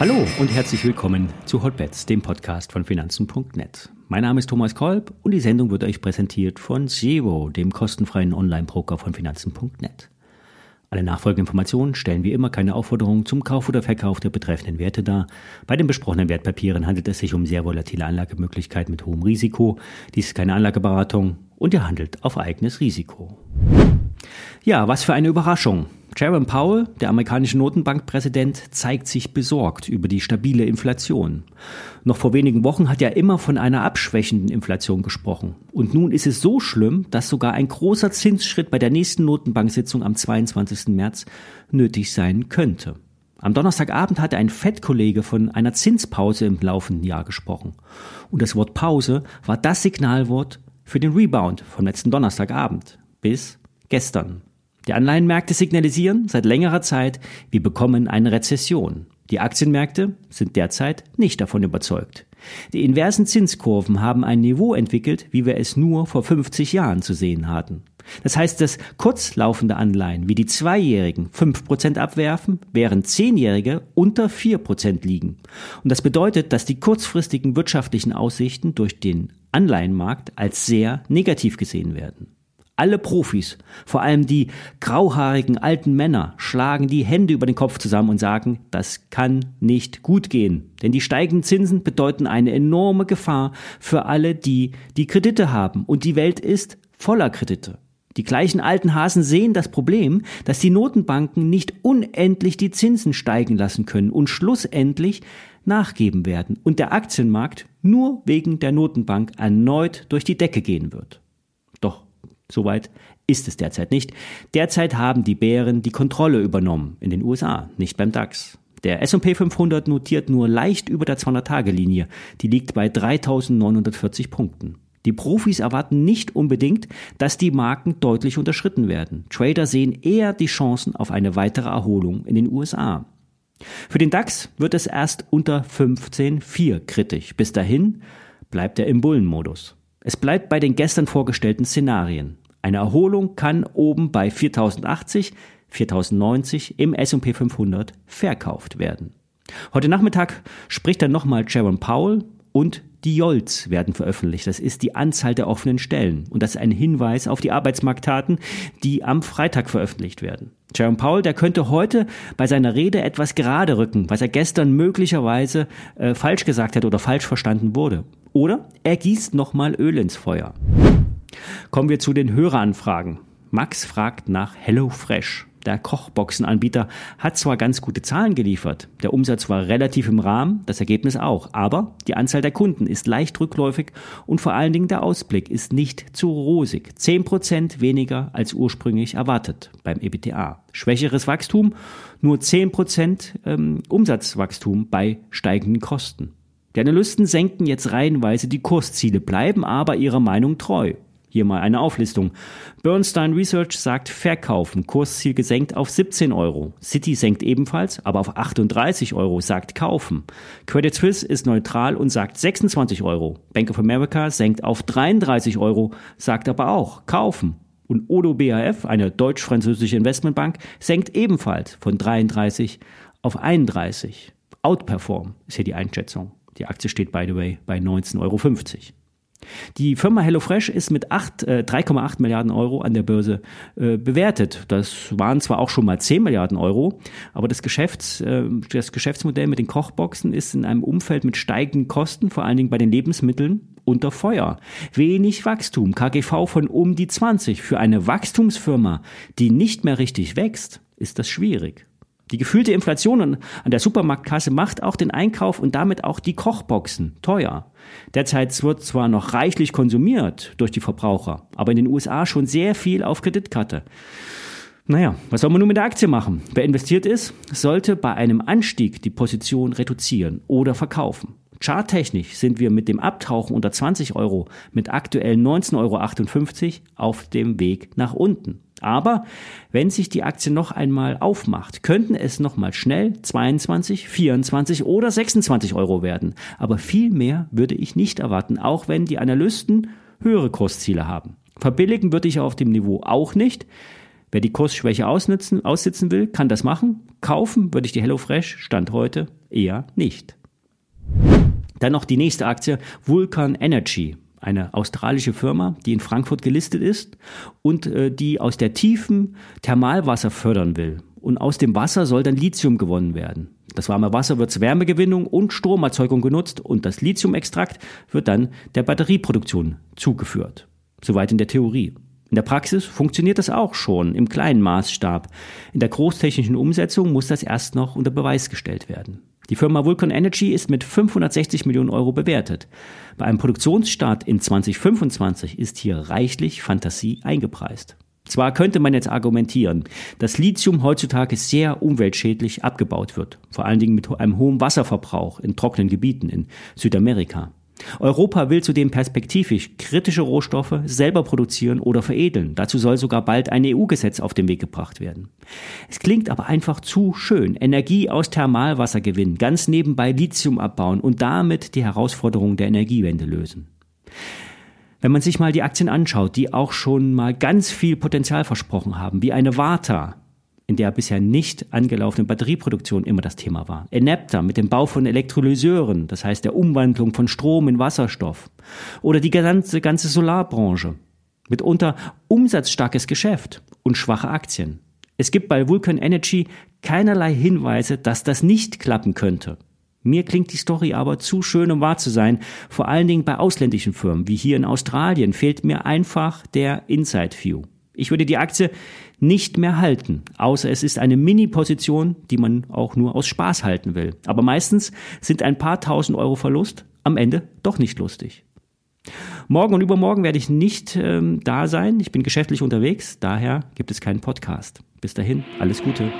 Hallo und herzlich willkommen zu Hotbets, dem Podcast von Finanzen.net. Mein Name ist Thomas Kolb und die Sendung wird euch präsentiert von Zero, dem kostenfreien Online-Broker von Finanzen.net. Alle nachfolgenden Informationen stellen wie immer keine Aufforderung zum Kauf oder Verkauf der betreffenden Werte dar. Bei den besprochenen Wertpapieren handelt es sich um sehr volatile Anlagemöglichkeiten mit hohem Risiko. Dies ist keine Anlageberatung und ihr handelt auf eigenes Risiko. Ja, was für eine Überraschung. Jerome Powell, der amerikanische Notenbankpräsident, zeigt sich besorgt über die stabile Inflation. Noch vor wenigen Wochen hat er immer von einer abschwächenden Inflation gesprochen. Und nun ist es so schlimm, dass sogar ein großer Zinsschritt bei der nächsten Notenbanksitzung am 22. März nötig sein könnte. Am Donnerstagabend hatte ein Fettkollege von einer Zinspause im laufenden Jahr gesprochen. Und das Wort Pause war das Signalwort für den Rebound vom letzten Donnerstagabend bis gestern. Die Anleihenmärkte signalisieren seit längerer Zeit, wir bekommen eine Rezession. Die Aktienmärkte sind derzeit nicht davon überzeugt. Die inversen Zinskurven haben ein Niveau entwickelt, wie wir es nur vor 50 Jahren zu sehen hatten. Das heißt, dass kurzlaufende Anleihen wie die Zweijährigen 5% abwerfen, während Zehnjährige unter 4% liegen. Und das bedeutet, dass die kurzfristigen wirtschaftlichen Aussichten durch den Anleihenmarkt als sehr negativ gesehen werden. Alle Profis, vor allem die grauhaarigen alten Männer, schlagen die Hände über den Kopf zusammen und sagen, das kann nicht gut gehen. Denn die steigenden Zinsen bedeuten eine enorme Gefahr für alle die, die Kredite haben. Und die Welt ist voller Kredite. Die gleichen alten Hasen sehen das Problem, dass die Notenbanken nicht unendlich die Zinsen steigen lassen können und schlussendlich nachgeben werden und der Aktienmarkt nur wegen der Notenbank erneut durch die Decke gehen wird. Soweit ist es derzeit nicht. Derzeit haben die Bären die Kontrolle übernommen in den USA, nicht beim DAX. Der S&P 500 notiert nur leicht über der 200-Tage-Linie. Die liegt bei 3.940 Punkten. Die Profis erwarten nicht unbedingt, dass die Marken deutlich unterschritten werden. Trader sehen eher die Chancen auf eine weitere Erholung in den USA. Für den DAX wird es erst unter 15,4 kritisch. Bis dahin bleibt er im Bullenmodus. Es bleibt bei den gestern vorgestellten Szenarien. Eine Erholung kann oben bei 4080, 4090 im S&P 500 verkauft werden. Heute Nachmittag spricht dann nochmal Sharon Powell und die JOLTS werden veröffentlicht. Das ist die Anzahl der offenen Stellen. Und das ist ein Hinweis auf die Arbeitsmarkttaten, die am Freitag veröffentlicht werden. Jerome Powell, der könnte heute bei seiner Rede etwas gerade rücken, was er gestern möglicherweise äh, falsch gesagt hat oder falsch verstanden wurde. Oder er gießt nochmal Öl ins Feuer. Kommen wir zu den Höreranfragen. Max fragt nach HelloFresh. Der Kochboxenanbieter hat zwar ganz gute Zahlen geliefert, der Umsatz war relativ im Rahmen, das Ergebnis auch, aber die Anzahl der Kunden ist leicht rückläufig und vor allen Dingen der Ausblick ist nicht zu rosig. 10% weniger als ursprünglich erwartet beim EBTA. Schwächeres Wachstum, nur 10% ähm, Umsatzwachstum bei steigenden Kosten. Die Analysten senken jetzt reihenweise die Kursziele, bleiben aber ihrer Meinung treu. Hier mal eine Auflistung. Bernstein Research sagt Verkaufen, Kursziel gesenkt auf 17 Euro. City senkt ebenfalls, aber auf 38 Euro, sagt Kaufen. Credit Suisse ist neutral und sagt 26 Euro. Bank of America senkt auf 33 Euro, sagt aber auch Kaufen. Und Odo BAF, eine deutsch-französische Investmentbank, senkt ebenfalls von 33 auf 31. Outperform ist hier die Einschätzung. Die Aktie steht, by the way, bei 19,50 Euro. Die Firma HelloFresh ist mit äh, 3,8 Milliarden Euro an der Börse äh, bewertet. Das waren zwar auch schon mal 10 Milliarden Euro, aber das, Geschäfts, äh, das Geschäftsmodell mit den Kochboxen ist in einem Umfeld mit steigenden Kosten, vor allen Dingen bei den Lebensmitteln, unter Feuer. Wenig Wachstum, KGV von um die 20. Für eine Wachstumsfirma, die nicht mehr richtig wächst, ist das schwierig. Die gefühlte Inflation an der Supermarktkasse macht auch den Einkauf und damit auch die Kochboxen teuer. Derzeit wird zwar noch reichlich konsumiert durch die Verbraucher, aber in den USA schon sehr viel auf Kreditkarte. Naja, was soll man nun mit der Aktie machen? Wer investiert ist, sollte bei einem Anstieg die Position reduzieren oder verkaufen. Charttechnisch sind wir mit dem Abtauchen unter 20 Euro mit aktuell 19,58 Euro auf dem Weg nach unten. Aber wenn sich die Aktie noch einmal aufmacht, könnten es noch mal schnell 22, 24 oder 26 Euro werden. Aber viel mehr würde ich nicht erwarten, auch wenn die Analysten höhere Kursziele haben. Verbilligen würde ich auf dem Niveau auch nicht. Wer die Kursschwäche ausnutzen, aussitzen will, kann das machen. Kaufen würde ich die HelloFresh Stand heute eher nicht. Dann noch die nächste Aktie, Vulcan Energy eine australische Firma, die in Frankfurt gelistet ist und äh, die aus der tiefen Thermalwasser fördern will. Und aus dem Wasser soll dann Lithium gewonnen werden. Das warme Wasser wird zur Wärmegewinnung und Stromerzeugung genutzt und das Lithiumextrakt wird dann der Batterieproduktion zugeführt. Soweit in der Theorie. In der Praxis funktioniert das auch schon im kleinen Maßstab. In der großtechnischen Umsetzung muss das erst noch unter Beweis gestellt werden. Die Firma Vulcan Energy ist mit 560 Millionen Euro bewertet. Bei einem Produktionsstart in 2025 ist hier reichlich Fantasie eingepreist. Zwar könnte man jetzt argumentieren, dass Lithium heutzutage sehr umweltschädlich abgebaut wird, vor allen Dingen mit einem hohen Wasserverbrauch in trockenen Gebieten in Südamerika. Europa will zudem perspektivisch kritische Rohstoffe selber produzieren oder veredeln. Dazu soll sogar bald ein EU-Gesetz auf den Weg gebracht werden. Es klingt aber einfach zu schön. Energie aus Thermalwasser gewinnen, ganz nebenbei Lithium abbauen und damit die Herausforderungen der Energiewende lösen. Wenn man sich mal die Aktien anschaut, die auch schon mal ganz viel Potenzial versprochen haben, wie eine Varta, in der bisher nicht angelaufene Batterieproduktion immer das Thema war. Enepta mit dem Bau von Elektrolyseuren, das heißt der Umwandlung von Strom in Wasserstoff. Oder die ganze, ganze Solarbranche. Mitunter umsatzstarkes Geschäft und schwache Aktien. Es gibt bei Vulcan Energy keinerlei Hinweise, dass das nicht klappen könnte. Mir klingt die Story aber zu schön, um wahr zu sein. Vor allen Dingen bei ausländischen Firmen, wie hier in Australien, fehlt mir einfach der Inside View. Ich würde die Aktie nicht mehr halten, außer es ist eine Mini-Position, die man auch nur aus Spaß halten will. Aber meistens sind ein paar tausend Euro Verlust am Ende doch nicht lustig. Morgen und übermorgen werde ich nicht ähm, da sein. Ich bin geschäftlich unterwegs, daher gibt es keinen Podcast. Bis dahin, alles Gute.